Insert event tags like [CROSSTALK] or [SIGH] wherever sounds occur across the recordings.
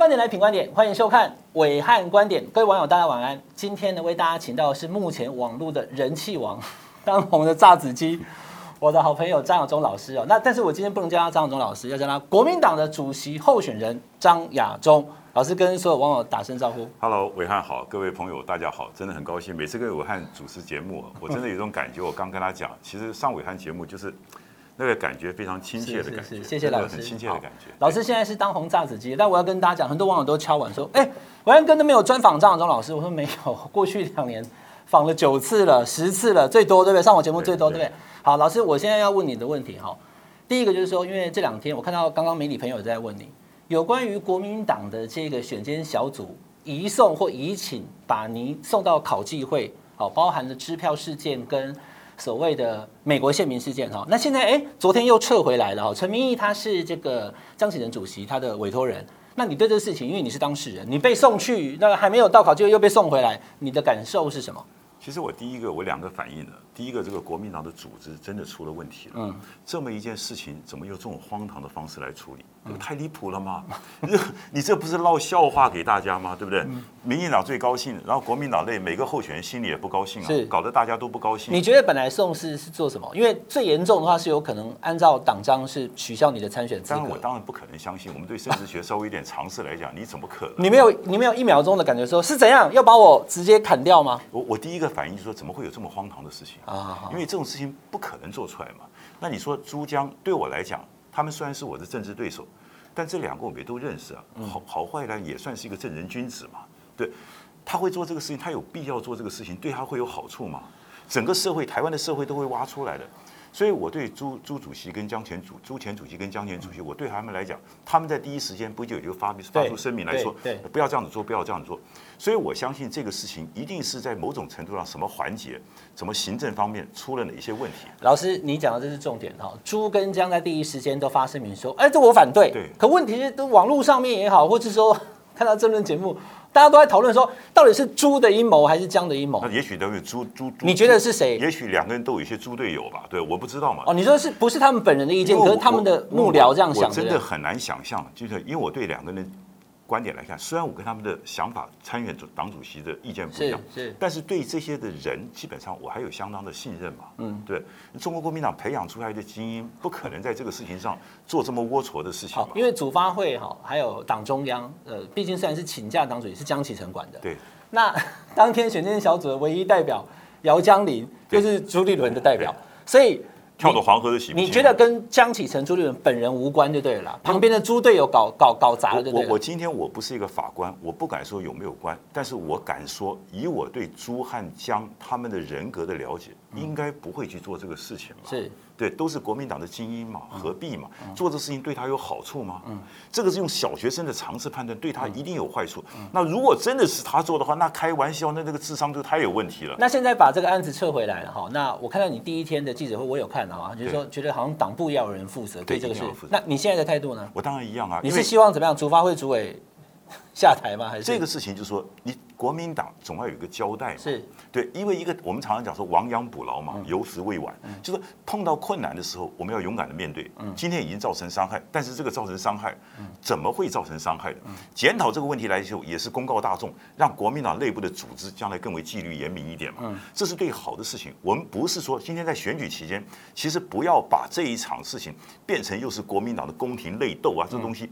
观点来品观点，欢迎收看暐瀚观点。各位网友，大家晚安。今天呢，为大家请到的是目前网络的人气王，当红的炸子鸡，我的好朋友张亚中老师哦。那但是我今天不能叫他张亚中老师，要叫他国民党的主席候选人张亚中老师，跟所有网友打声招呼。Hello，暐瀚好，各位朋友大家好，真的很高兴，每次跟暐瀚主持节目，我真的有种感觉，我刚跟他讲，其实上暐瀚节目就是。那个感觉非常亲切的感觉，谢谢老师，很亲切的感觉。老师现在是当红炸子鸡，但我要跟大家讲，很多网友都敲碗说：“哎，暐瀚哥都没有专访张亚中老师。”我说：“没有，过去两年访了九次了，十次了，最多对不对？上我节目最多对不对？”好，老师，我现在要问你的问题哈，第一个就是说，因为这两天我看到刚刚媒体朋友在问你，有关于国民党的这个选监小组移送或移请，把您送到考纪会，好，包含了支票事件跟。所谓的美国宪民事件哈，那现在哎，昨天又撤回来了哈。陈明义他是这个张启仁主席他的委托人，那你对这个事情，因为你是当事人，你被送去，那还没有到考就又被送回来，你的感受是什么？其实我第一个我两个反应了，第一个这个国民党的组织真的出了问题了，嗯，这么一件事情怎么用这种荒唐的方式来处理？这太离谱了嘛？[LAUGHS] 你这不是闹笑话给大家吗？对不对？民进党最高兴，然后国民党内每个候选人心里也不高兴啊，搞得大家都不高兴。你觉得本来宋氏是做什么？因为最严重的话是有可能按照党章是取消你的参选资格。当然我当然不可能相信，我们对政治学稍微有点常识来讲，你怎么可能？你没有你没有一秒钟的感觉说是怎样要把我直接砍掉吗？我我第一个反应就是说怎么会有这么荒唐的事情啊？因为这种事情不可能做出来嘛。那你说珠江对我来讲，他们虽然是我的政治对手。但这两个我们也都认识啊，好好坏呢也算是一个正人君子嘛。对，他会做这个事情，他有必要做这个事情，对他会有好处吗？整个社会，台湾的社会都会挖出来的。所以，我对朱朱主席跟江前主朱前主席跟江前主席，我对他们来讲，他们在第一时间不就有一个发发出声明来说，不要这样子做，不要这样子做。所以我相信这个事情一定是在某种程度上，什么环节，什么行政方面出了哪一些问题。老师，你讲的这是重点哈。朱跟江在第一时间都发声明说，哎，这我反对。对。可问题是，都网络上面也好，或是说看到政论节目。大家都在讨论说，到底是猪的阴谋还是姜的阴谋？那也许都有猪猪。你觉得是谁？也许两个人都有一些猪队友吧？对，我不知道嘛。哦，你说是不是他们本人的意见？可是他们的幕僚这样想。我真的很难想象，就是因为我对两个人。观点来看，虽然我跟他们的想法、参选主党主席的意见不一样，但是对这些的人，基本上我还有相当的信任嘛。嗯，对，中国国民党培养出来的精英，不可能在这个事情上做这么龌龊的事情。好，因为主发会哈，还有党中央，呃，毕竟虽然是请假党主席是江启臣管的。对。那当天选监小组的唯一代表姚江林，就是朱立伦的代表，所以。跳到黄河的洗不清。你觉得跟江启臣、朱立伦本人无关就对了啦，旁边的猪队友搞搞搞砸了就对了。我我今天我不是一个法官，我不敢说有没有关，但是我敢说，以我对朱汉江他们的人格的了解，应该不会去做这个事情吧？是。对，都是国民党的精英嘛，何必嘛？做这事情对他有好处吗？嗯，这个是用小学生的常识判断，对他一定有坏处。那如果真的是他做的话，那开玩笑，那这个智商就太有问题了。那现在把这个案子撤回来了哈。那我看到你第一天的记者会，我有看到啊，就是说觉得好像党部要有人负责对这个事。那你现在的态度呢？我当然一样啊。你是希望怎么样？主发会主委 [LAUGHS] 下台吗？还是这个事情就是说你。国民党总要有一个交代嘛，是对，因为一个我们常常讲说亡羊补牢嘛，有时未晚，就是碰到困难的时候，我们要勇敢的面对。今天已经造成伤害，但是这个造成伤害，怎么会造成伤害的？检讨这个问题来说，也是公告大众，让国民党内部的组织将来更为纪律严明一点嘛。这是对好的事情。我们不是说今天在选举期间，其实不要把这一场事情变成又是国民党的宫廷内斗啊，这东西。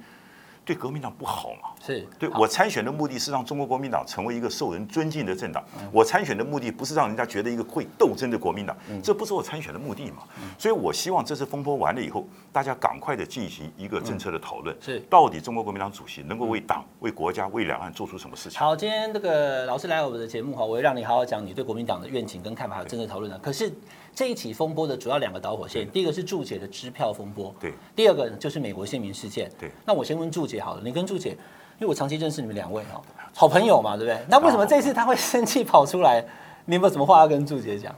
对国民党不好嘛？是对我参选的目的是让中国国民党成为一个受人尊敬的政党。我参选的目的不是让人家觉得一个会斗争的国民党，这不是我参选的目的嘛？所以我希望这次风波完了以后，大家赶快的进行一个政策的讨论，是到底中国国民党主席能够为党、为国家、为两岸做出什么事情？好，今天这个老师来我们的节目哈，我会让你好好讲你对国民党的愿景跟看法，还有政策讨论的。可是。这一起风波的主要两个导火线，第一个是祝姐的支票风波，对，第二个就是美国宪兵事件，对。那我先问祝姐好了，你跟祝姐，因为我长期认识你们两位哦，好朋友嘛，对不对？那为什么这次他会生气跑出来？你有没有什么话要跟祝姐讲？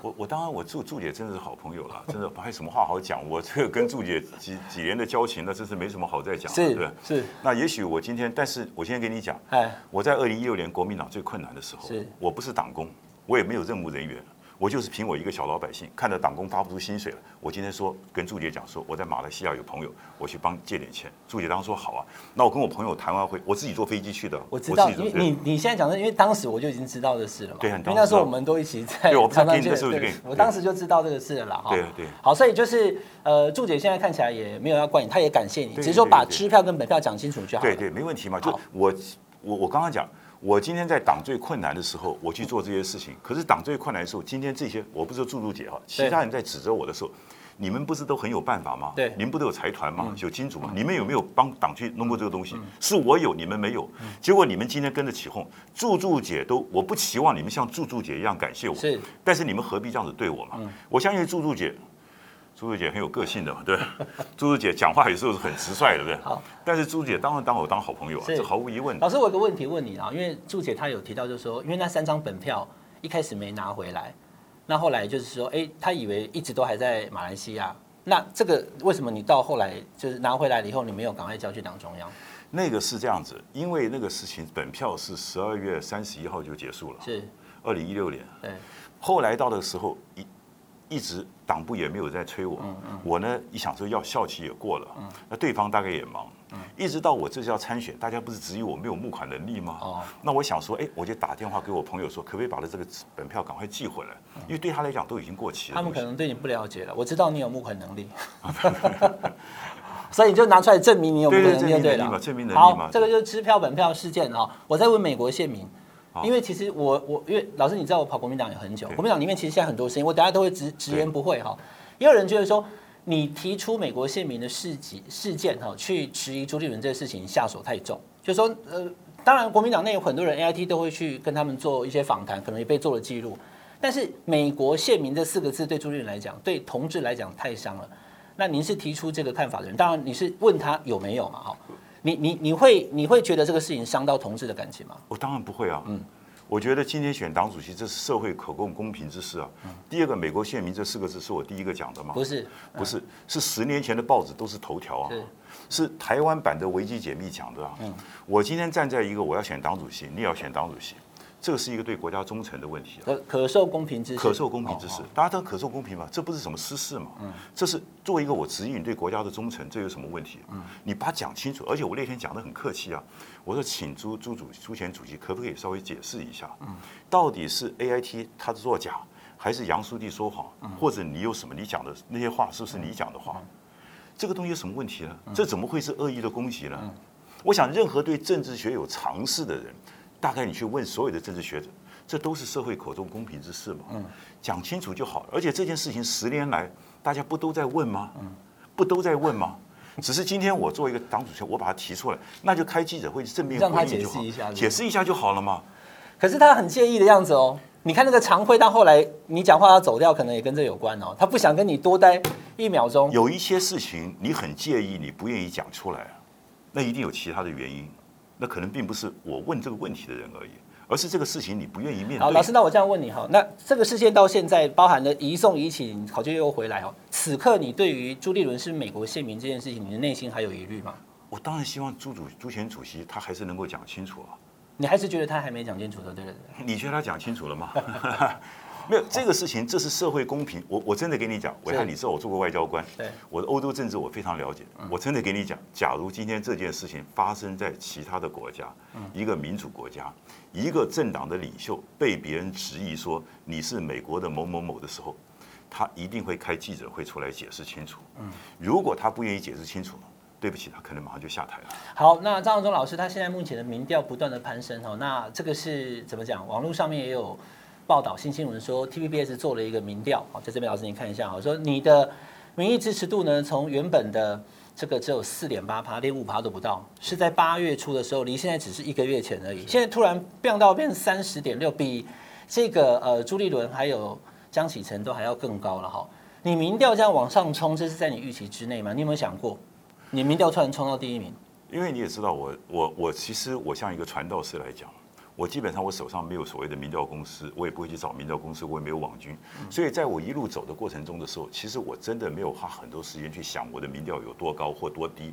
我我当然我祝祝姐真的是好朋友了，[LAUGHS] 真的还有什么话好讲？我这个跟祝姐几几年的交情，那真是没什么好再讲，是对是。那也许我今天，但是我先跟你讲，哎，我在二零一六年国民党最困难的时候，是我不是党工，我也没有任务人员。我就是凭我一个小老百姓，看到党工发不出薪水了，我今天说跟祝姐讲说，我在马来西亚有朋友，我去帮借点钱。祝姐当时说好啊，那我跟我朋友谈完会，我自己坐飞机去的。我知道，因为你你现在讲的，因为当时我就已经知道这事了嘛。对，因为那时候我们都一起 [LAUGHS] 在对，我常常见。对，我当时就知道这个事了啦。哈。对对。好，所以就是呃，祝姐现在看起来也没有要怪你，她也感谢你，只是说把支票跟本票讲清楚就好。对对，没问题嘛。就我我我刚刚讲。我今天在党最困难的时候，我去做这些事情。可是党最困难的时候，今天这些我不是祝祝姐哈，其他人在指责我的时候，你们不是都很有办法吗？对，你们不都有财团吗？有金主吗？你们有没有帮党去弄过这个东西？是我有，你们没有。结果你们今天跟着起哄，祝祝姐都，我不期望你们像祝祝姐一样感谢我。是，但是你们何必这样子对我嘛？我相信祝祝姐。朱朱姐很有个性的嘛，对，[LAUGHS] 朱朱姐讲话有时候是很直率的，对不对？好，但是朱朱姐当然当我当好朋友啊，这毫无疑问。老师，我有个问题问你啊，因为朱姐她有提到，就是说，因为那三张本票一开始没拿回来，那后来就是说，哎，她以为一直都还在马来西亚，那这个为什么你到后来就是拿回来了以后，你没有赶快交去党中央？那个是这样子，因为那个事情本票是十二月三十一号就结束了，是二零一六年，对，后来到的时候一。一直党部也没有在催我，我呢一想说要校期也过了，那对方大概也忙，一直到我这次要参选，大家不是质疑我没有募款能力吗？那我想说，哎，我就打电话给我朋友说，可不可以把这个本票赶快寄回来？因为对他来讲都已经过期了。他们可能对你不了解了，我知道你有募款能力，[LAUGHS] [LAUGHS] 所以你就拿出来证明你有募款能力，对了，证明能力嘛。好，这个就是支票本票事件哈，我在问美国宪民。因为其实我我因为老师你知道我跑国民党也很久，国民党里面其实现在很多声音，我等下都会直直言不讳哈。也有人觉得说，你提出美国宪民的事迹事件哈，去质疑朱立伦这个事情下手太重，就是说呃，当然国民党内有很多人 AIT 都会去跟他们做一些访谈，可能也被做了记录。但是美国宪民这四个字对朱立伦来讲，对同志来讲太伤了。那您是提出这个看法的人，当然你是问他有没有嘛哈。你你你会你会觉得这个事情伤到同志的感情吗？我当然不会啊。嗯，我觉得今天选党主席，这是社会可供公平之事啊。嗯。第二个，美国宪民这四个字是我第一个讲的吗？不是，不是，是十年前的报纸都是头条啊。是。是台湾版的维基解密讲的啊。嗯。我今天站在一个我要选党主席，你也要选党主席。这个是一个对国家忠诚的问题，可可受公平之事，可受公平之事，大家都可受公平嘛？这不是什么私事嘛？嗯这是作为一个我指引对国家的忠诚，这有什么问题？嗯你把它讲清楚。而且我那天讲的很客气啊，我说请朱朱主朱前主席可不可以稍微解释一下，嗯到底是 A I T 他作假，还是杨书记说谎，或者你有什么你讲的那些话是不是你讲的话？这个东西有什么问题呢？这怎么会是恶意的攻击呢？我想任何对政治学有常识的人。大概你去问所有的政治学者，这都是社会口中公平之事嘛？嗯，讲清楚就好了。而且这件事情十年来大家不都在问吗？嗯，不都在问吗？只是今天我作为一个党主席，我把它提出来，那就开记者会正面回应就好，解释一下就好了嘛。可是他很介意的样子哦。你看那个常会到后来你讲话要走掉，可能也跟这有关哦。他不想跟你多待一秒钟。有一些事情你很介意，你不愿意讲出来，那一定有其他的原因。那可能并不是我问这个问题的人而已，而是这个事情你不愿意面对。好，老师，那我这样问你哈，那这个事件到现在包含了移送、移请，考卷又回来哦。此刻你对于朱立伦是美国宪民这件事情，你的内心还有疑虑吗？我当然希望朱主朱前主席他还是能够讲清楚啊。你还是觉得他还没讲清楚的，对不对？你觉得他讲清楚了吗？[LAUGHS] 没有这个事情，这是社会公平。我我真的给你讲，我看你知道我做过外交官，对，我的欧洲政治我非常了解。我真的给你讲，假如今天这件事情发生在其他的国家，一个民主国家，一个政党的领袖被别人质疑说你是美国的某某某的时候，他一定会开记者会出来解释清楚。如果他不愿意解释清楚，对不起，他可能马上就下台了。好，那张荣忠老师他现在目前的民调不断的攀升哈，那这个是怎么讲？网络上面也有。报道新新闻说，TVBS 做了一个民调，好，在这边老师您看一下，好，说你的民意支持度呢，从原本的这个只有四点八趴，连五趴都不到，是在八月初的时候，离现在只是一个月前而已，现在突然变到变三十点六，比这个呃朱立伦还有江启臣都还要更高了哈。你民调这样往上冲，这是在你预期之内吗？你有没有想过，你民调突然冲到第一名？因为你也知道我，我我我其实我像一个传道士来讲。我基本上我手上没有所谓的民调公司，我也不会去找民调公司，我也没有网军，所以在我一路走的过程中的时候，其实我真的没有花很多时间去想我的民调有多高或多低，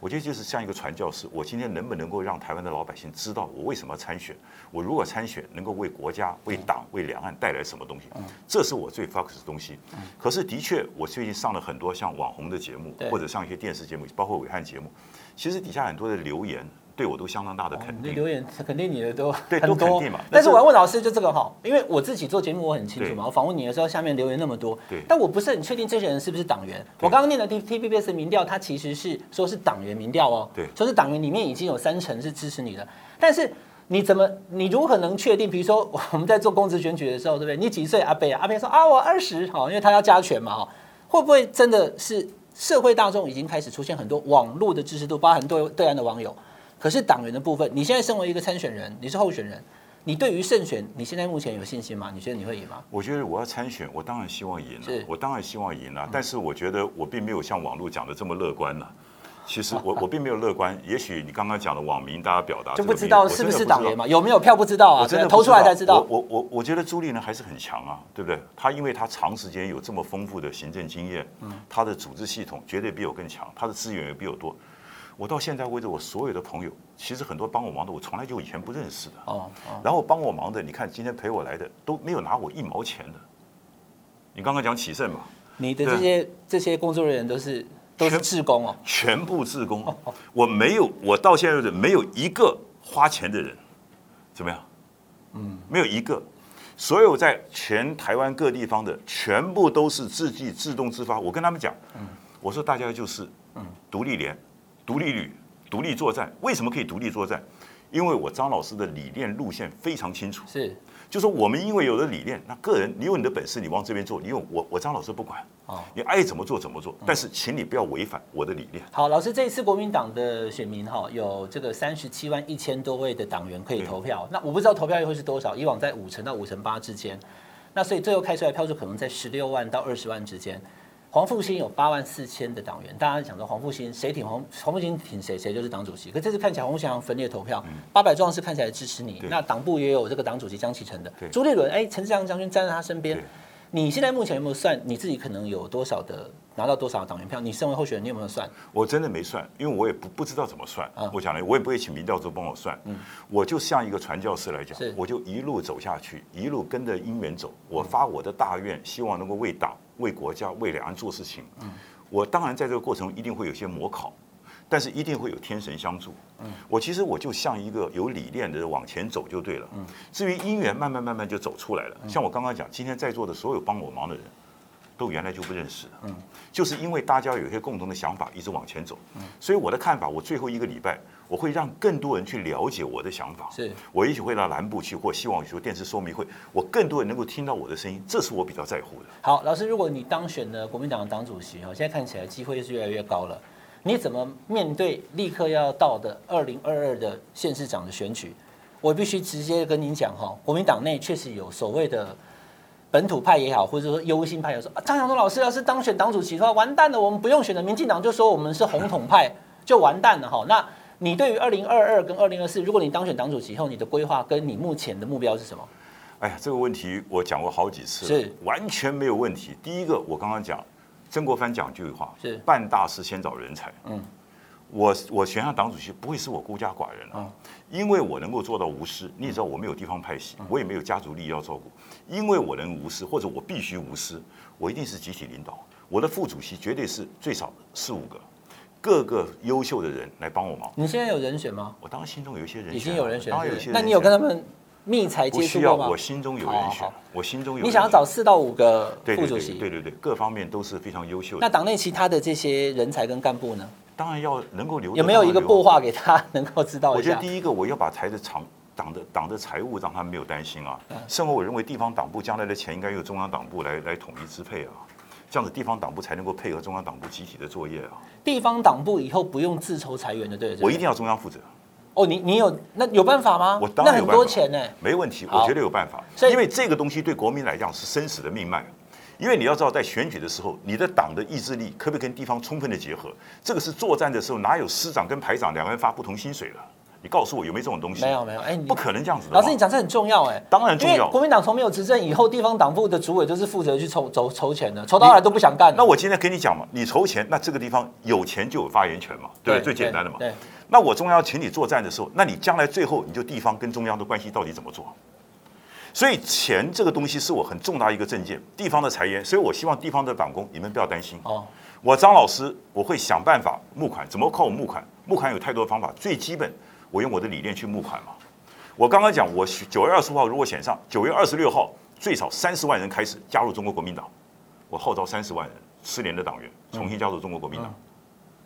我觉得就是像一个传教士，我今天能不能够让台湾的老百姓知道我为什么要参选？我如果参选，能够为国家、为党、为两岸带来什么东西？这是我最 focus 的东西。可是的确，我最近上了很多像网红的节目，或者上一些电视节目，包括伟汉节目，其实底下很多的留言。对我都相当大的肯定，哦、留言肯定你的都对很多都肯定嘛。但是我要问老师，就这个哈，因为我自己做节目我很清楚嘛，我访问你的时候下面留言那么多，对，但我不是很确定这些人是不是党员。我刚刚念的 T T V B S 民调，它其实是说是党员民调哦，对，说是党员里面已经有三成是支持你的。但是你怎么，你如何能确定？比如说我们在做公职选举的时候，对不对？你几岁？阿伯阿伯说啊，我二十，好，因为他要加权嘛，哈，会不会真的是社会大众已经开始出现很多网络的支持度，包含对对岸的网友？可是党员的部分，你现在身为一个参选人，你是候选人，你对于胜选，你现在目前有信心吗？你觉得你会赢吗？我觉得我要参选，我当然希望赢了，是我当然希望赢了。但是我觉得我并没有像网络讲的这么乐观了。其实我 [LAUGHS] 我并没有乐观。也许你刚刚讲的网民，大家表达就不知道是不是党员嘛？有没有票不知道啊？我真的投出来才知道。我我我觉得朱立伦还是很强啊，对不对？他因为他长时间有这么丰富的行政经验，他的组织系统绝对比我更强，他的资源也比我多。我到现在为止，我所有的朋友，其实很多帮我忙的，我从来就以前不认识的。哦。然后帮我忙的，你看今天陪我来的都没有拿我一毛钱的。你刚刚讲启胜嘛？你的这些这些工作人员都是都是志工哦。全部志工。我没有，我到现在为止没有一个花钱的人，怎么样？嗯，没有一个。所有在全台湾各地方的，全部都是自己自动自发。我跟他们讲，我说大家就是，嗯，独立连。独立旅，独立作战，为什么可以独立作战？因为我张老师的理念路线非常清楚。是，就说我们因为有了理念，那个人你有你的本事，你往这边做，你有我我张老师不管，哦，你爱怎么做怎么做，但是请你不要违反我的理念。好，老师，这一次国民党的选民哈，有这个三十七万一千多位的党员可以投票，那我不知道投票率会是多少，以往在五成到五成八之间，那所以最后开出来票数可能在十六万到二十万之间。黄复兴有八万四千的党员，大家讲说黄复兴谁挺黄黄复兴挺谁，谁就是党主席。可这次看起来黄复兴分裂投票，八百壮士看起来支持你。那党部也有这个党主席江启臣的，朱立伦哎，陈志强将军站在他身边。你现在目前有没有算你自己可能有多少的拿到多少党员票？你身为候选人，你有没有算？我真的没算，因为我也不不知道怎么算。我讲了，我也不会请民调组帮我算。嗯我就像一个传教士来讲，我就一路走下去，一路跟着因缘走。我发我的大愿，希望能够为党。为国家、为两岸做事情，我当然在这个过程中一定会有些模考，但是一定会有天神相助。我其实我就像一个有理念的人往前走就对了。至于姻缘，慢慢慢慢就走出来了。像我刚刚讲，今天在座的所有帮我忙的人，都原来就不认识。嗯就是因为大家有一些共同的想法，一直往前走。所以我的看法，我最后一个礼拜。我会让更多人去了解我的想法，是我也许会到南部去，或希望说电视说明会，我更多人能够听到我的声音，这是我比较在乎的。好，老师，如果你当选了国民党的党主席，哈，现在看起来机会是越来越高了，你怎么面对立刻要到的二零二二的县市长的选举？我必须直接跟您讲，哈，国民党内确实有所谓的本土派也好，或者说忧心派，也说张晓忠老师要是当选党主席的话，完蛋了，我们不用选了，民进党就说我们是红统派，就完蛋了，哈，那。你对于二零二二跟二零二四，如果你当选党主席后，你的规划跟你目前的目标是什么？哎呀，这个问题我讲过好几次，是完全没有问题。第一个，我刚刚讲，曾国藩讲一句话，是办大事先找人才。嗯，我我选上党主席不会是我孤家寡人啊，因为我能够做到无私。你也知道我没有地方派系，我也没有家族利益要照顾，因为我能无私，或者我必须无私，我一定是集体领导。我的副主席绝对是最少四五个。各个优秀的人来帮我忙。你现在有人选吗？我当然心中有一些人选，已经有人选，当然有些人选。那你有跟他们密才接触过吗？我心中有人选，我心中有。你想要找四到五个副主席？对对对，各方面都是非常优秀的。那党内其他的这些人才跟干部呢？当然要能够留。有没有一个擘画给他，能够知道？我觉得第一个，我要把财的长党的党的财务让他们没有担心啊。甚至我认为地方党部将来的钱应该由中央党部来来统一支配啊。这样子地方党部才能够配合中央党部集体的作业啊！地方党部以后不用自筹裁员的，对？我一定要中央负责。哦，你你有那有办法吗？我当然有办法。那很多钱呢？没问题，我绝对有办法。因为这个东西对国民来讲是生死的命脉。因为你要知道，在选举的时候，你的党的意志力可不可以跟地方充分的结合？这个是作战的时候，哪有师长跟排长两个人发不同薪水了？你告诉我有没有这种东西？没有没有，哎，不可能这样子的。老师，你讲这很重要哎，当然重要。国民党从没有执政以后，地方党部的主委都是负责去筹筹筹钱的，筹到后来都不想干。那我今天跟你讲嘛，你筹钱，那这个地方有钱就有发言权嘛，对，对，最简单的嘛。对。那我中央请你作战的时候，那你将来最后你就地方跟中央的关系到底怎么做？所以钱这个东西是我很重大一个政见，地方的财源，所以我希望地方的党工你们不要担心。哦。我张老师我会想办法募款，怎么靠我募款？募款有太多方法，最基本我用我的理念去募款嘛。我刚刚讲，我九月二十五号如果选上，九月二十六号最少三十万人开始加入中国国民党，我号召三十万人失联的党员重新加入中国国民党，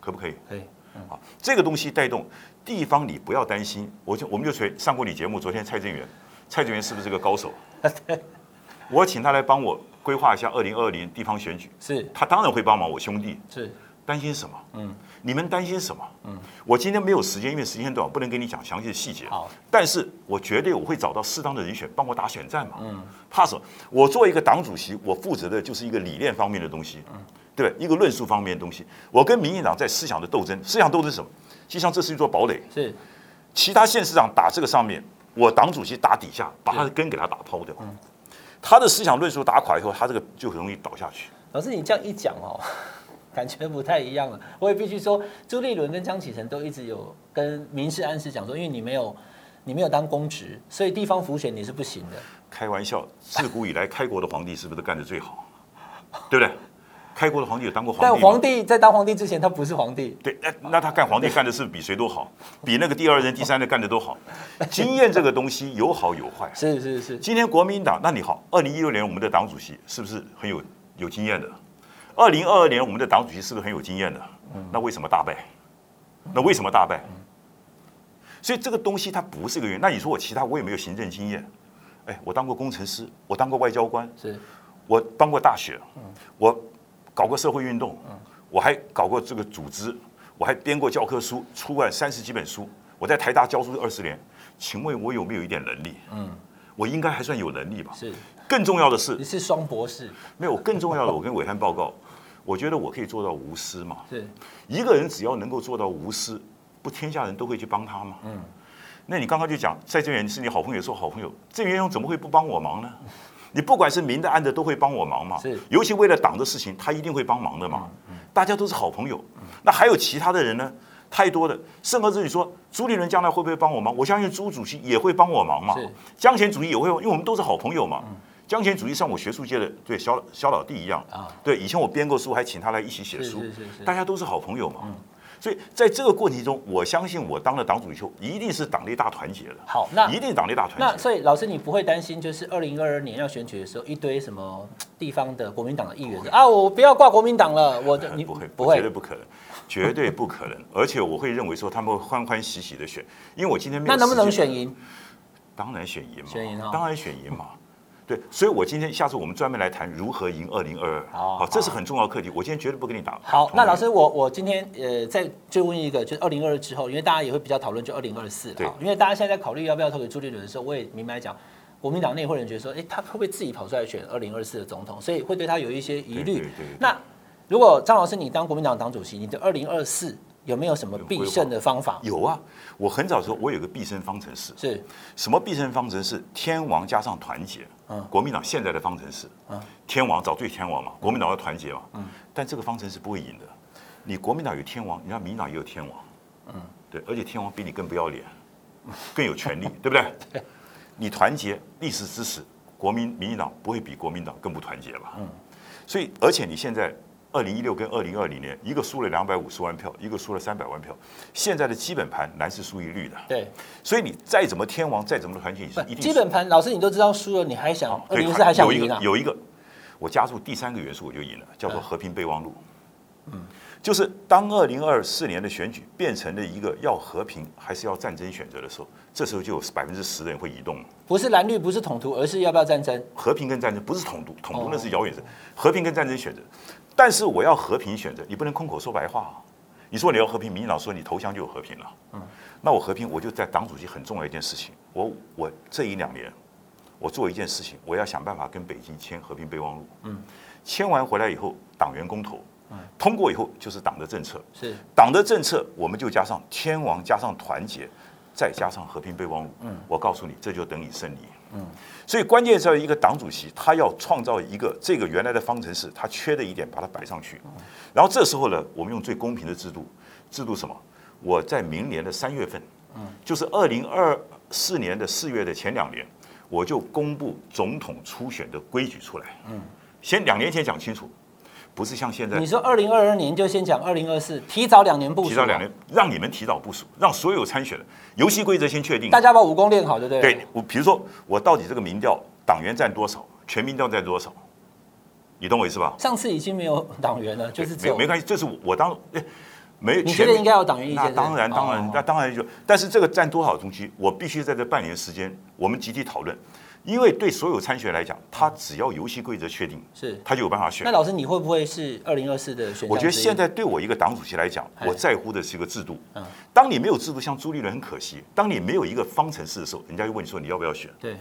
可不可以？可以。好，这个东西带动地方，你不要担心。我就我们就随上过你节目，昨天蔡正元，蔡正元是不是个高手？[LAUGHS] 我请他来帮我规划一下二零二零地方选举，是他当然会帮忙。我兄弟是担心什么？嗯，你们担心什么？嗯，我今天没有时间，因为时间短，不能跟你讲详细的细节。好，但是我绝对我会找到适当的人选帮我打选战嘛。嗯，怕什么？我作为一个党主席，我负责的就是一个理念方面的东西。嗯。对，一个论述方面的东西，我跟民进党在思想的斗争，思想斗争是什么？就像这是一座堡垒，是其他县市长打这个上面，我党主席打底下，把他的根给他打抛掉。嗯，他的思想论述打垮以后，他这个就很容易倒下去。老师，你这样一讲哦，感觉不太一样了。[LAUGHS] 我也必须说，朱立伦跟江启臣都一直有跟明示暗示讲说，因为你没有你没有当公职，所以地方辅选你是不行的。开玩笑，自古以来开国的皇帝是不是都干得最好？对不对？开国的皇帝有当过皇帝，但皇帝在当皇帝之前，他不是皇帝。对，那那他干皇帝干的是比谁都好，比那个第二任、第三任干的都好。经验这个东西有好有坏。是是是。今天国民党，那你好，二零一六年我们的党主席是不是很有有经验的？二零二二年我们的党主席是不是很有经验的？那为什么大败？那为什么大败？所以这个东西它不是个原因。那你说我其他我也没有行政经验？哎，我当过工程师，我当过外交官，是我当过大学，我。搞过社会运动，我还搞过这个组织，我还编过教科书，出版三十几本书。我在台大教书二十年，请问我有没有一点能力？嗯，我应该还算有能力吧。是，更重要的是，你是双博士。没有，更重要的，我跟伟汉报告，[LAUGHS] 我觉得我可以做到无私嘛。是，一个人只要能够做到无私，不天下人都会去帮他嘛？嗯，那你刚刚就讲蔡正元是你好朋友，说好朋友，郑元勇怎么会不帮我忙呢？[LAUGHS] 你不管是明的暗的都会帮我忙嘛，是，尤其为了党的事情，他一定会帮忙的嘛。大家都是好朋友，那还有其他的人呢？太多的，甚至你说朱立伦将来会不会帮我忙？我相信朱主席也会帮我忙嘛。江前主席也会，因为我们都是好朋友嘛。江前主席像我学术界的对小小老弟一样啊，对，以前我编过书，还请他来一起写书，大家都是好朋友嘛。所以在这个过程中，我相信我当了党主席后，一定是党内大团结的。好，那一定党内大团结。那所以老师，你不会担心，就是二零二二年要选举的时候，一堆什么地方的国民党的议员啊，我不要挂国民党了，我你不会不会，绝对不可能，绝对不可能。[LAUGHS] 而且我会认为说，他们会欢欢喜喜的选，因为我今天没有。那能不能选赢？当然选赢嘛，选赢啊，当然选赢嘛。对，所以我今天下次我们专门来谈如何赢二零二二。好，这是很重要的课题。我今天绝对不跟你打。好，那老师，我我今天呃再追问一个，就是二零二二之后，因为大家也会比较讨论，就二零二四。对。因为大家现在在考虑要不要投给朱立伦的时候，我也明白讲，国民党内会人觉得说，哎，他会不会自己跑出来选二零二四的总统？所以会对他有一些疑虑。那如果张老师你当国民党党主席，你的二零二四有没有什么必胜的方法？有啊，我很早说，我有个必胜方程式。是。什么必胜方程式？天王加上团结。嗯国民党现在的方程式，嗯天王找对天王嘛，国民党要团结嘛，嗯但这个方程式不会赢的。你国民党有天王，你看民党也有天王，嗯，对，而且天王比你更不要脸，更有权力，[LAUGHS] 对不对？你团结，历史支持，国民民进党不会比国民党更不团结吧？嗯，所以而且你现在。二零一六跟二零二零年，一个输了两百五十万票，一个输了三百万票。现在的基本盘蓝是输一绿的。对，所以你再怎么天王，再怎么团结，你是一定。基本盘老师你都知道输了，你还想二零二四还想赢啊？有一个，我加入第三个元素我就赢了，叫做和平备忘录。嗯，就是当二零二四年的选举变成了一个要和平还是要战争选择的时候，这时候就有百分之十的人会移动。不是蓝绿，不是统独，而是要不要战争？和平跟战争不是统独，统独那是遥远的。和平跟战争选择。但是我要和平选择，你不能空口说白话。啊你说你要和平，民进党说你投降就有和平了。嗯，那我和平，我就在党主席很重要一件事情，我我这一两年，我做一件事情，我要想办法跟北京签和平备忘录。嗯，签完回来以后，党员公投，通过以后就是党的政策。是党的政策，我们就加上天王，加上团结，再加上和平备忘录，嗯，我告诉你，这就等于胜利。嗯，所以关键在于一个党主席，他要创造一个这个原来的方程式，他缺的一点把它摆上去。然后这时候呢，我们用最公平的制度，制度什么？我在明年的三月份，嗯，就是二零二四年的四月的前两年，我就公布总统初选的规矩出来。嗯，先两年前讲清楚。不是像现在，你说二零二二年就先讲二零二四，提早两年部署，提早两年，让你们提早部署，让所有参选的游戏规则先确定，大家把武功练好，对不对？对，我比如说我到底这个民调党员占多少，全民调占多少，你懂我意思吧？上次已经没有党员了，就是没没关系，这是我当哎没，你觉得应该有党员意见？那当然当然，那当然就，但是这个占多少东西，我必须在这半年时间，我们集体讨论。因为对所有参选来讲，他只要游戏规则确定，是他就有办法选。那老师，你会不会是二零二四的选？我觉得现在对我一个党主席来讲，我在乎的是一个制度。嗯，当你没有制度，像朱立伦很可惜。当你没有一个方程式的时候，人家就问你说你要不要选？对，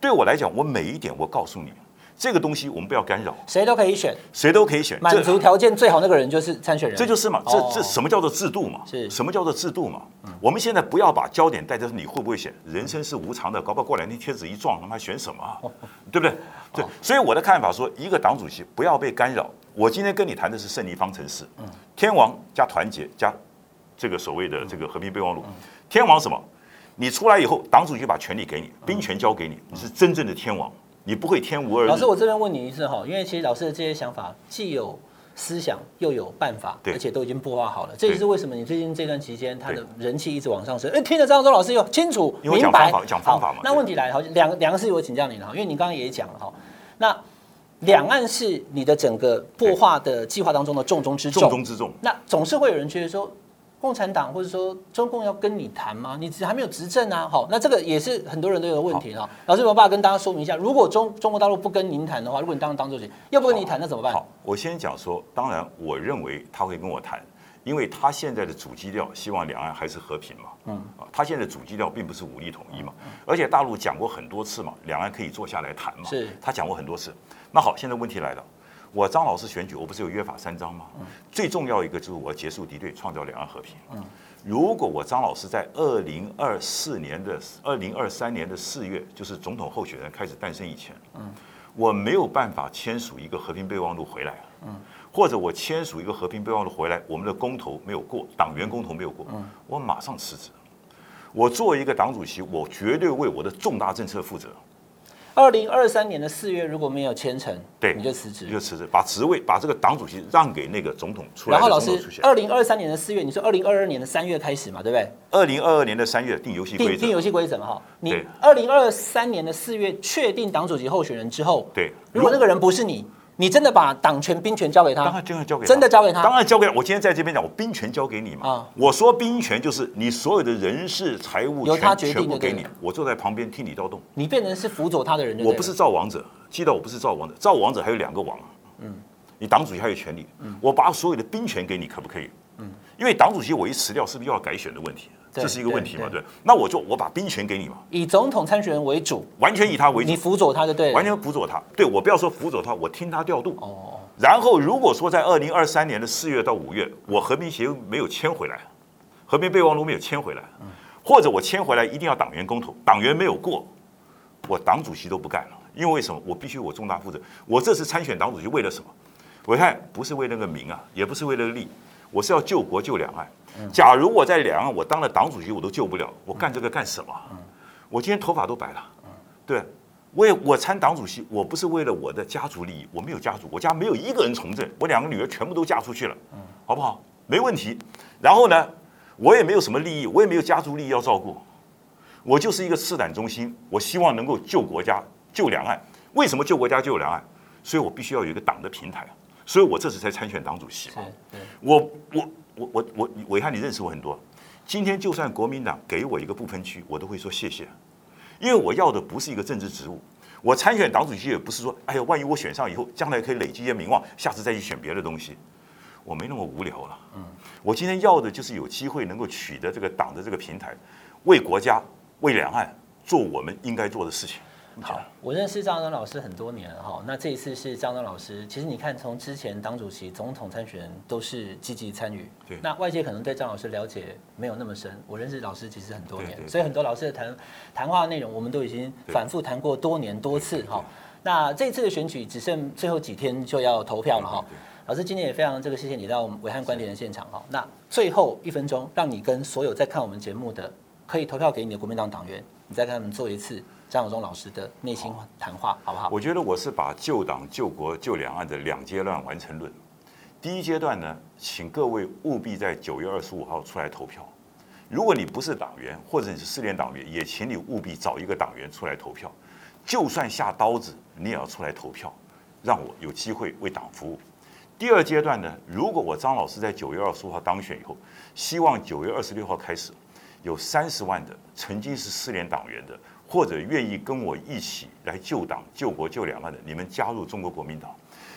对我来讲，我每一点我告诉你。这个东西我们不要干扰，谁都可以选，谁都可以选，满足条件最好那个人就是参选人，这就是嘛，这这什么叫做制度嘛？是什么叫做制度嘛？我们现在不要把焦点带在你会不会选，人生是无常的，搞不好过两天贴纸一撞，他妈选什么啊？对不对？对，所以我的看法说，一个党主席不要被干扰。我今天跟你谈的是胜利方程式，天王加团结加这个所谓的这个和平备忘录。天王什么？你出来以后，党主席把权力给你，兵权交给你，你是真正的天王。你不会天无二日。老师，我这边问你一次哈，因为其实老师的这些想法既有思想又有办法，而且都已经擘画好了。这也是为什么你最近这段期间他的人气一直往上升。哎，听着张忠老师又清楚明白，讲方法嘛。那问题来了，好，两两个事情我请教你了哈，因为你刚刚也讲了哈，那两岸是你的整个擘画的计划当中的重中之重。重中之重。那总是会有人觉得说。共产党或者说中共要跟你谈吗？你还没有执政啊！好，那这个也是很多人都有问题哈。老师有没有办法跟大家说明一下？如果中中国大陆不跟您谈的话，如果你当当主席要不跟你谈，那怎么办？好，我先讲说，当然我认为他会跟我谈，因为他现在的主基调希望两岸还是和平嘛。嗯啊，他现在的主基调并不是武力统一嘛，而且大陆讲过很多次嘛，两岸可以坐下来谈嘛。是，他讲过很多次。那好，现在问题来了。我张老师选举，我不是有约法三章吗？最重要一个就是我要结束敌对，创造两岸和平。如果我张老师在二零二四年的二零二三年的四月，就是总统候选人开始诞生以前，我没有办法签署一个和平备忘录回来，或者我签署一个和平备忘录回来，我们的公投没有过，党员公投没有过，我马上辞职。我作为一个党主席，我绝对为我的重大政策负责。二零二三年的四月如果没有签成，对，你就辞职，你就辞职，把职位把这个党主席让给那个总统出来。然后老师，二零二三年的四月，你说二零二二年的三月开始嘛，对不对？二零二二年的三月定游戏规则，定游戏规则嘛，哈。你二零二三年的四月确定党主席候选人之后，对，如果那个人不是你。你真的把党权、兵权交给他？当然真的交给他，真的交给他。当然交给他。我今天在这边讲，我兵权交给你嘛。啊，我说兵权就是你所有的人事、财务由他决定，全部给你。我坐在旁边听你调动。你变成是辅佐他的人。我不是造王者，记得我不是造王者。造王者还有两个王。嗯，你党主席还有权利。嗯，我把所有的兵权给你，可不可以？嗯，因为党主席我一辞掉，是不是又要改选的问题？这是一个问题嘛？对，那我就我把兵权给你嘛，以总统参选人为主，完全以他为主，你辅佐他就对，完全辅佐他。对，我不要说辅佐他，我听他调度。哦。然后如果说在二零二三年的四月到五月，我和平协议没有签回来，和平备忘录没有签回来，或者我签回来一定要党员公投，党员没有过，我党主席都不干了。因为为什么？我必须我重大负责。我这次参选党主席为了什么？我看不是为那个名啊，也不是为了利，我是要救国救两岸。假如我在两岸，我当了党主席，我都救不了，我干这个干什么？我今天头发都白了，对，我也我参党主席，我不是为了我的家族利益，我没有家族，我家没有一个人从政，我两个女儿全部都嫁出去了，好不好？没问题。然后呢，我也没有什么利益，我也没有家族利益要照顾，我就是一个赤胆忠心，我希望能够救国家、救两岸。为什么救国家、救两岸？所以我必须要有一个党的平台，所以我这次才参选党主席嘛。我我。我我我，我看你认识我很多。今天就算国民党给我一个不分区，我都会说谢谢，因为我要的不是一个政治职务。我参选党主席也不是说，哎呀，万一我选上以后，将来可以累积一些名望，下次再去选别的东西。我没那么无聊了。嗯，我今天要的就是有机会能够取得这个党的这个平台，为国家、为两岸做我们应该做的事情。好，我认识张安忠老师很多年了哈。那这一次是张安忠老师，其实你看，从之前党主席、总统参选人都是积极参与。对。那外界可能对张老师了解没有那么深，我认识老师其实很多年，所以很多老师的谈谈话内容，我们都已经反复谈过多年多次哈。那这次的选举只剩最后几天就要投票了哈。老师今天也非常这个谢谢你到我们维汉观点的现场哈。那最后一分钟，让你跟所有在看我们节目的可以投票给你的国民党党员，你再跟他们做一次张永忠老师的内心谈话，好不好？我觉得我是把救党、救国、救两岸的两阶段完成论。第一阶段呢，请各位务必在九月二十五号出来投票。如果你不是党员，或者你是失联党员，也请你务必找一个党员出来投票。就算下刀子，你也要出来投票，让我有机会为党服务。第二阶段呢，如果我张老师在九月二十五号当选以后，希望九月二十六号开始，有三十万的曾经是失联党员的，或者愿意跟我一起来救党、救国、救两岸的，你们加入中国国民党。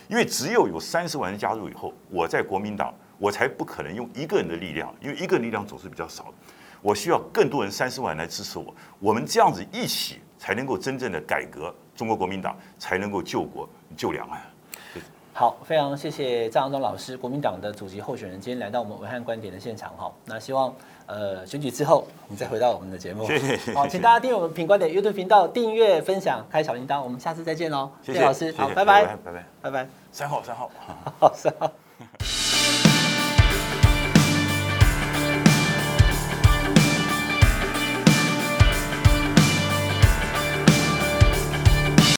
因为只有有三十万人加入以后，我在国民党，我才不可能用一个人的力量，因为一个人力量总是比较少，我需要更多人三十万人来支持我，我们这样子一起才能够真正的改革中国国民党，才能够救国、救两岸。好，非常谢谢张安中老师，国民党的主席候选人，今天来到我们文汉观点的现场哈。那希望呃选举之后，你再回到我们的节目。谢谢。好，请大家订阅我们品观点 YouTube 频道，订阅、分享、开小铃铛。我们下次再见喽。谢谢，老师。好，拜拜，拜拜，拜拜。三号，三号。好，三号。[LAUGHS]